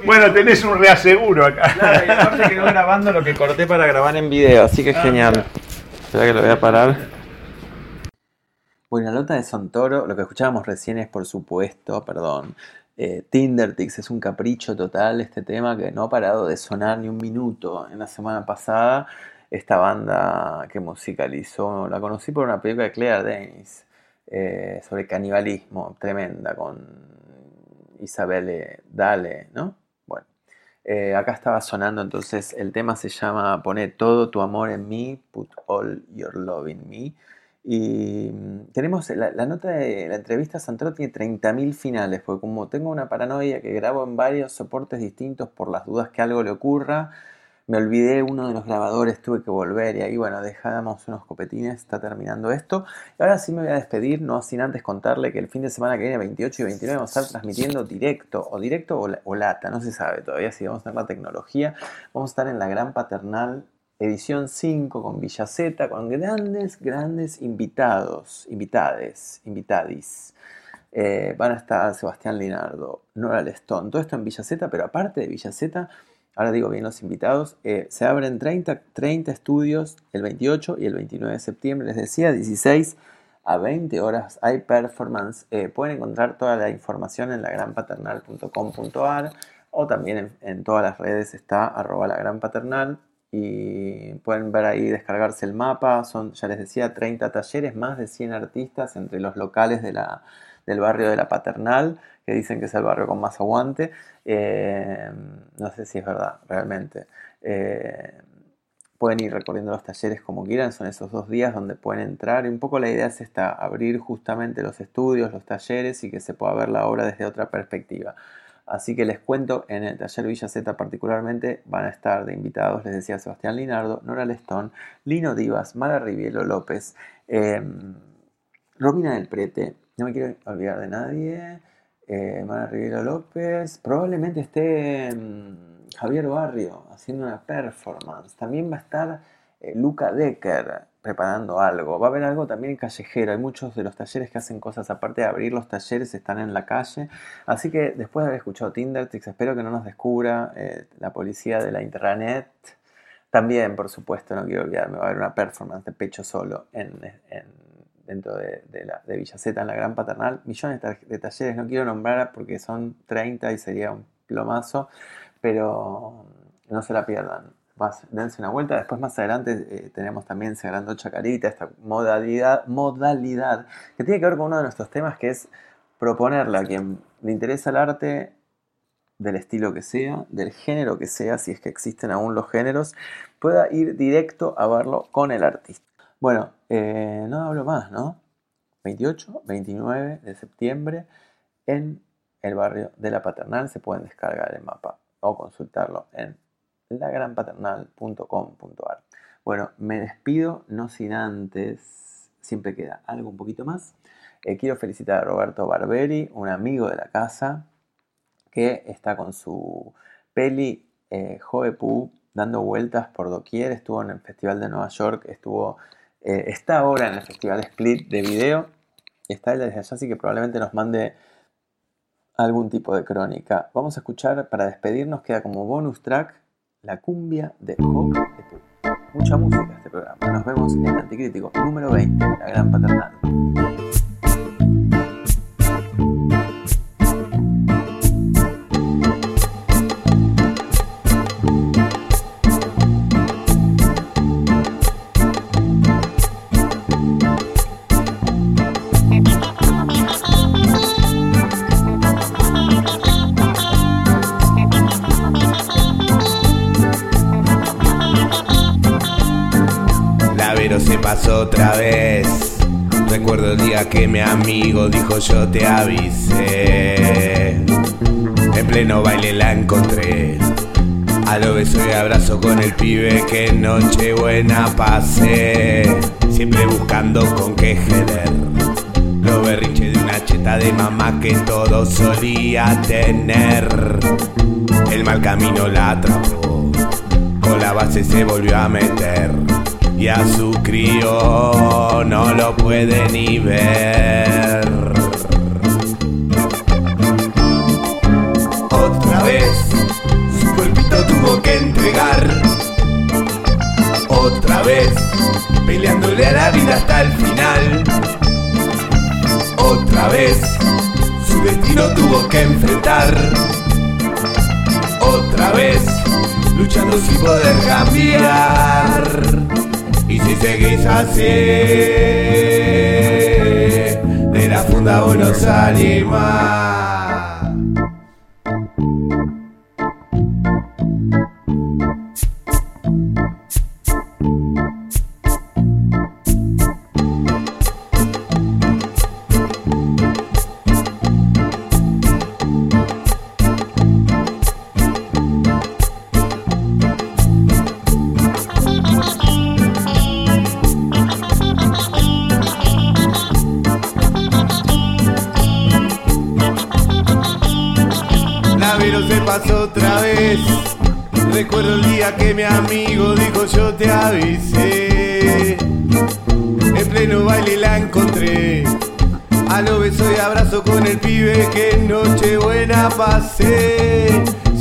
Bueno, tenés un reaseguro acá. Claro, y aparte quedó grabando lo que corté para grabar en video, así que es genial. Espera que lo voy a parar. Bueno, la nota de Sontoro, lo que escuchábamos recién es por supuesto, perdón, eh, Tindertix es un capricho total este tema que no ha parado de sonar ni un minuto. En la semana pasada, esta banda que musicalizó, la conocí por una película de Claire Denis eh, sobre canibalismo, tremenda, con Isabelle Dale, ¿no? Bueno, eh, acá estaba sonando entonces, el tema se llama Pone todo tu amor en mí, put all your love in me. Y mm, tenemos la, nota de la entrevista Santoro tiene 30.000 finales, porque como tengo una paranoia que grabo en varios soportes distintos por las dudas que algo le ocurra, me olvidé uno de los grabadores, tuve que volver y ahí, bueno, dejamos unos copetines, está terminando esto. Y ahora sí me voy a despedir, no sin antes contarle que el fin de semana que viene, 28 y 29, vamos a estar transmitiendo directo, o directo o, lata, no se sabe todavía si vamos a tener la tecnología. Vamos a estar en la Gran Paternal edición 5 con Villaceta, con grandes, grandes invitados, invitades, invitadis. Eh, van a estar Sebastián Linardo, Nora Lestón, todo esto en Villaceta, pero aparte de Villaceta, ahora digo bien los invitados, eh, se abren 30, 30 estudios el 28 y el 29 de septiembre, les decía, 16 a 20 horas hay performance. Eh, pueden encontrar toda la información en lagranpaternal.com.ar o también en, todas las redes está arroba la gran paternal y pueden ver ahí, descargarse el mapa. Son, ya les decía, 30 talleres, más de 100 artistas entre los locales de la, del barrio de la Paternal, que dicen que es el barrio con más aguante. Eh, no sé si es verdad, realmente. Eh, pueden ir recorriendo los talleres como quieran, son esos dos días donde pueden entrar. Y un poco la idea es esta, abrir justamente los estudios, los talleres y que se pueda ver la obra desde otra perspectiva. Así que les cuento, en el taller Villa Z particularmente van a estar de invitados, les decía Sebastián Linardo, Nora Lestón, Lino Divas, Mara Rivielo López, em, Romina del Prete, no me quiero olvidar de nadie, eh, Mara López, probablemente esté em, Javier Barrio haciendo una performance, también va a estar eh, Luca Decker, preparando algo. Va a haber algo también callejero. Hay muchos de los talleres que hacen cosas aparte de abrir los talleres, están en la calle. Así que después de haber escuchado Tindertix, espero que no nos descubra eh, la policía de la internet. También, por supuesto, no quiero olvidarme, va a haber una performance de pecho solo en, dentro de, de, la, Villaceta, en la Gran Paternal. Millones de talleres, no quiero nombrar porque son 30 y sería un plomazo, pero no se la pierdan dense una vuelta. Después más adelante eh, tenemos también Sagrando Chacarita, esta modalidad, modalidad que tiene que ver con uno de nuestros temas que es proponerle a quien le interesa el arte del estilo que sea, del género que sea, si es que existen aún los géneros, pueda ir directo a verlo con el artista. Bueno, eh, no hablo más, ¿no? 28, 29 de septiembre en el barrio de la Paternal se pueden descargar el mapa o consultarlo en lagranpaternal.com.ar. Bueno, me despido, no sin antes, siempre queda algo un poquito más. Eh, quiero felicitar a Roberto Barberi, un amigo de la casa, que está con su peli eh, Joepu dando vueltas por doquier. Estuvo en el Festival de Nueva York, estuvo, eh, está ahora en el Festival Split de video. Está él desde allá, así que probablemente nos mande algún tipo de crónica. Vamos a escuchar, para despedirnos, queda como bonus track la cumbia de Jo Mucha música este programa. Nos vemos en Anticrítico número 20, La Gran Paternal. Que mi amigo dijo yo te avisé. En pleno baile la encontré. A lo beso y abrazo con el pibe que noche buena pasé. Siempre buscando con qué joder. Lo berrinche de una cheta de mamá que todo solía tener. El mal camino la atrapó. Con la base se volvió a meter y a su crío no lo puede ni ver. Otra vez su cuerpito tuvo que entregar. Otra vez peleándole a la vida hasta el final. Otra vez su destino tuvo que enfrentar. Otra vez luchando sin poder cambiar. Y si seguís así, de la funda vos no salís.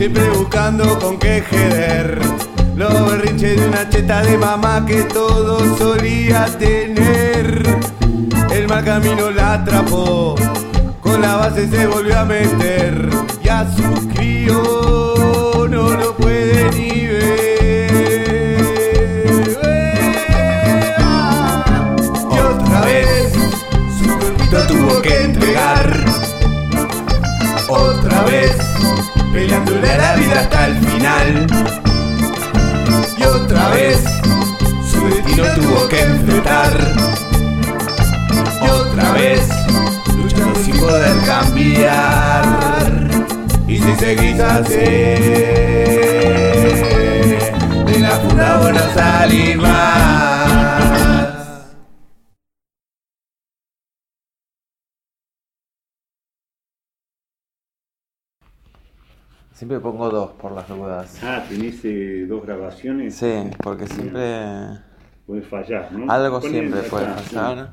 Siempre buscando con qué jeder. Los berrinches de una cheta de mamá que todo solía tener. El mal camino la atrapó con la base se volvió a meter y a su crío no lo puede ni ver. Y otra vez su cuerpito tuvo que entregar. Otra vez peleándole a la vida hasta el final. Y otra vez su destino tuvo que enfrentar. Y otra vez sin poder cambiar. Y si seguís así, de la funda vos no salís más. Siempre pongo dos por las dudas. Ah, tenés eh, dos grabaciones. Sí, porque siempre. Puede fallar, ¿no? Algo siempre puede fallar.